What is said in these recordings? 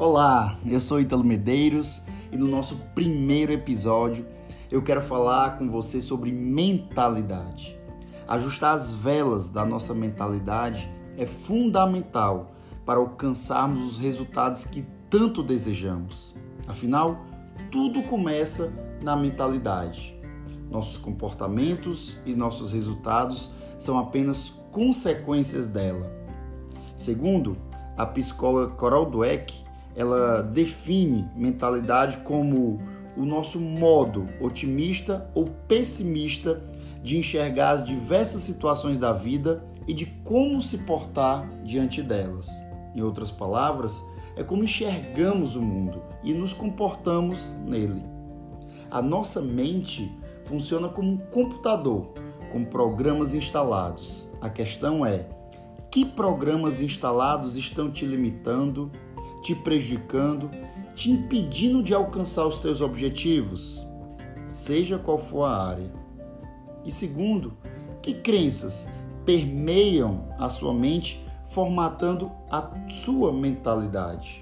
Olá, eu sou Italo Medeiros e no nosso primeiro episódio eu quero falar com você sobre mentalidade. Ajustar as velas da nossa mentalidade é fundamental para alcançarmos os resultados que tanto desejamos. Afinal, tudo começa na mentalidade. Nossos comportamentos e nossos resultados são apenas consequências dela. Segundo a psicóloga Coral Dweck, ela define mentalidade como o nosso modo otimista ou pessimista de enxergar as diversas situações da vida e de como se portar diante delas. Em outras palavras, é como enxergamos o mundo e nos comportamos nele. A nossa mente funciona como um computador com programas instalados. A questão é: que programas instalados estão te limitando, te prejudicando, te impedindo de alcançar os teus objetivos, seja qual for a área? E segundo, que crenças permeiam a sua mente, formatando a sua mentalidade?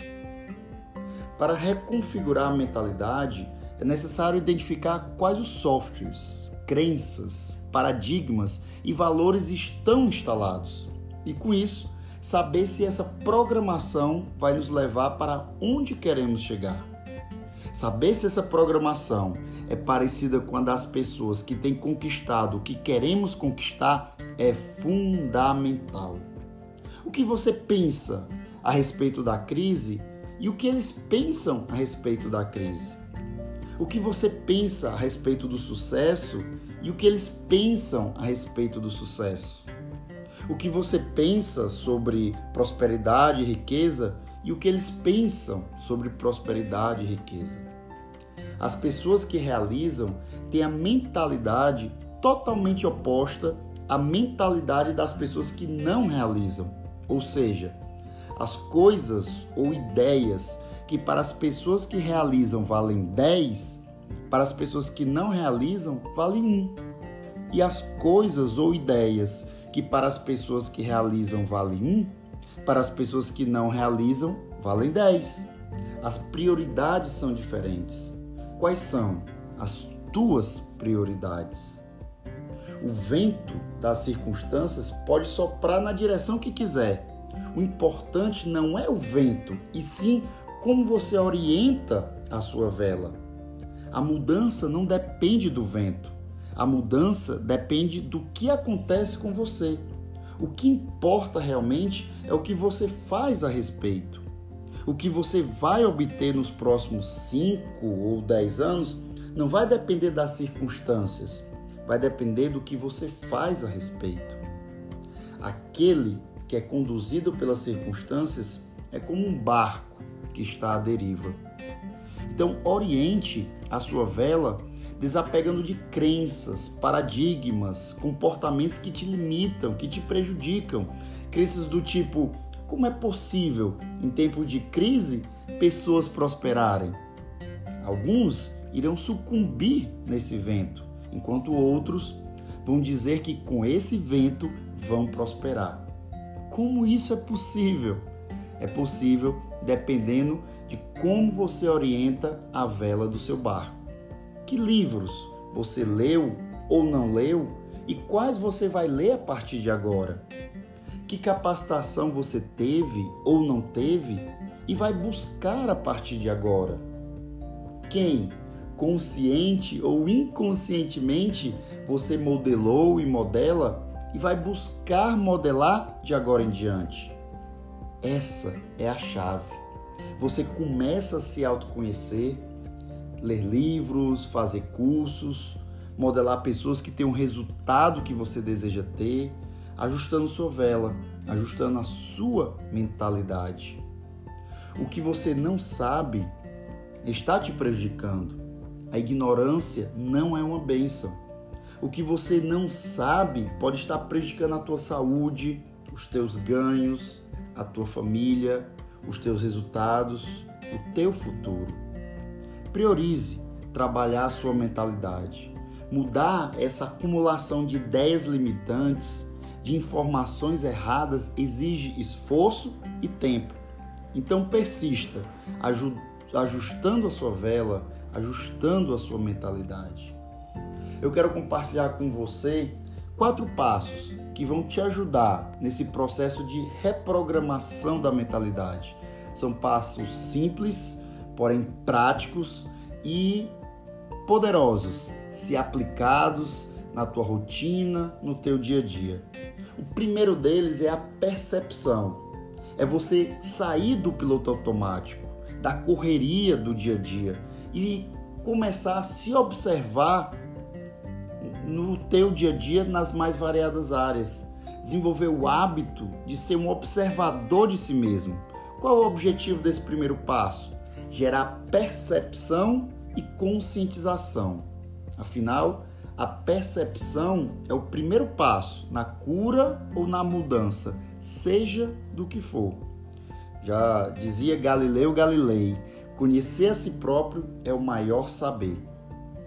Para reconfigurar a mentalidade, é necessário identificar quais os softwares, crenças, paradigmas e valores estão instalados. E com isso, saber se essa programação vai nos levar para onde queremos chegar. Saber se essa programação é parecida com a das pessoas que têm conquistado o que queremos conquistar é fundamental. O que você pensa a respeito da crise e o que eles pensam a respeito da crise? O que você pensa a respeito do sucesso e o que eles pensam a respeito do sucesso? O que você pensa sobre prosperidade e riqueza e o que eles pensam sobre prosperidade e riqueza. As pessoas que realizam têm a mentalidade totalmente oposta à mentalidade das pessoas que não realizam. Ou seja, as coisas ou ideias que para as pessoas que realizam valem 10, para as pessoas que não realizam valem 1. E as coisas ou ideias que para as pessoas que realizam vale 1, para as pessoas que não realizam valem 10. As prioridades são diferentes. Quais são as tuas prioridades? O vento das circunstâncias pode soprar na direção que quiser. O importante não é o vento, e sim como você orienta a sua vela. A mudança não depende do vento, a mudança depende do que acontece com você. O que importa realmente é o que você faz a respeito. O que você vai obter nos próximos 5 ou 10 anos não vai depender das circunstâncias, vai depender do que você faz a respeito. Aquele que é conduzido pelas circunstâncias é como um barco que está à deriva. Então, oriente a sua vela desapegando de crenças, paradigmas, comportamentos que te limitam, que te prejudicam. Crenças do tipo: como é possível, em tempo de crise, pessoas prosperarem? Alguns irão sucumbir nesse vento, enquanto outros vão dizer que com esse vento vão prosperar. Como isso é possível? É possível dependendo de como você orienta a vela do seu barco. Que livros você leu ou não leu e quais você vai ler a partir de agora? Que capacitação você teve ou não teve e vai buscar a partir de agora? Quem, consciente ou inconscientemente, você modelou e modela e vai buscar modelar de agora em diante? Essa é a chave. Você começa a se autoconhecer ler livros, fazer cursos, modelar pessoas que têm um resultado que você deseja ter, ajustando sua vela, ajustando a sua mentalidade. O que você não sabe está te prejudicando. A ignorância não é uma bênção. O que você não sabe pode estar prejudicando a tua saúde, os teus ganhos, a tua família, os teus resultados, o teu futuro. Priorize trabalhar a sua mentalidade. Mudar essa acumulação de ideias limitantes, de informações erradas, exige esforço e tempo. Então persista, ajustando a sua vela, ajustando a sua mentalidade. Eu quero compartilhar com você quatro passos que vão te ajudar nesse processo de reprogramação da mentalidade. São passos simples, porém práticos e poderosos, se aplicados na tua rotina, no teu dia a dia. O primeiro deles é a percepção. É você sair do piloto automático, da correria do dia a dia e começar a se observar no teu dia a dia nas mais variadas áreas. Desenvolver o hábito de ser um observador de si mesmo. Qual é o objetivo desse primeiro passo? Gerar percepção e conscientização. Afinal, a percepção é o primeiro passo na cura ou na mudança, seja do que for. Já dizia Galileu Galilei, conhecer a si próprio é o maior saber.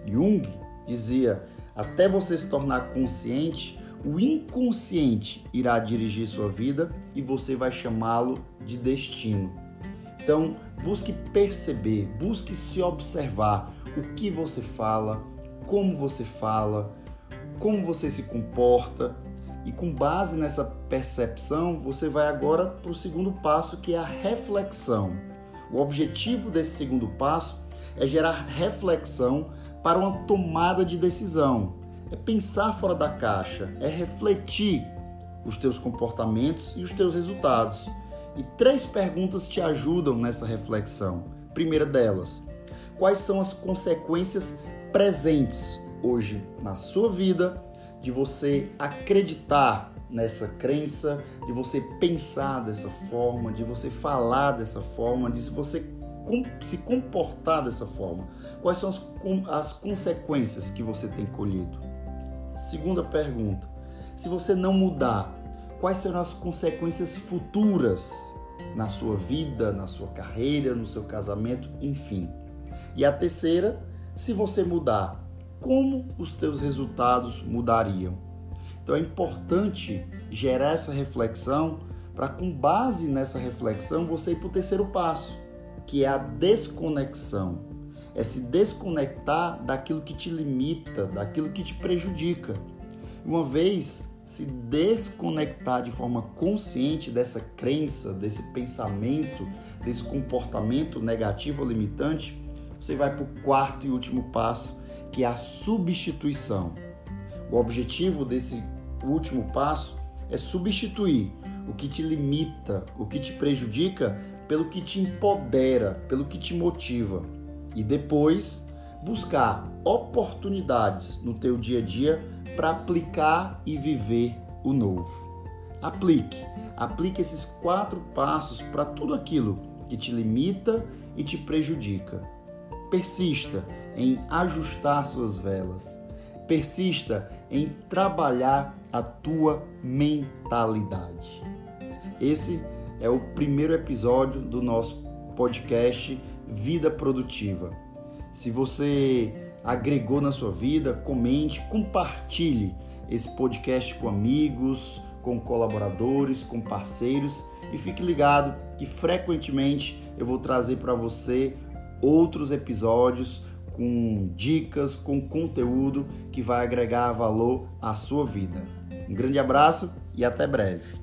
Jung dizia, até você se tornar consciente, o inconsciente irá dirigir sua vida e você vai chamá-lo de destino. Então, busque perceber, busque se observar o que você fala, como você fala, como você se comporta. E com base nessa percepção, você vai agora para o segundo passo, que é a reflexão. O objetivo desse segundo passo é gerar reflexão para uma tomada de decisão. É pensar fora da caixa, é refletir os teus comportamentos e os teus resultados. E três perguntas te ajudam nessa reflexão. Primeira delas, quais são as consequências presentes hoje na sua vida, de você acreditar nessa crença, de você pensar dessa forma, de você falar dessa forma, de você se comportar dessa forma. Quais são as, as consequências que você tem colhido? Segunda pergunta: se você não mudar, quais serão as consequências futuras na sua vida, na sua carreira, no seu casamento, enfim? E a terceira, se você mudar, como os teus resultados mudariam? Então é importante gerar essa reflexão para com base nessa reflexão você ir para o terceiro passo, que é a desconexão. É se desconectar daquilo que te limita, daquilo que te prejudica. Uma vez se desconectar de forma consciente dessa crença, desse pensamento, desse comportamento negativo ou limitante, você vai para o quarto e último passo, que é a substituição. O objetivo desse último passo é substituir o que te limita, o que te prejudica, pelo que te empodera, pelo que te motiva. E depois buscar oportunidades no teu dia a dia para aplicar e viver o novo. Aplique, aplique esses quatro passos para tudo aquilo que te limita e te prejudica. Persista em ajustar suas velas. Persista em trabalhar a tua mentalidade. Esse é o primeiro episódio do nosso podcast Vida Produtiva. Se você agregou na sua vida, comente, compartilhe esse podcast com amigos, com colaboradores, com parceiros e fique ligado que frequentemente eu vou trazer para você outros episódios com dicas, com conteúdo que vai agregar valor à sua vida. Um grande abraço e até breve.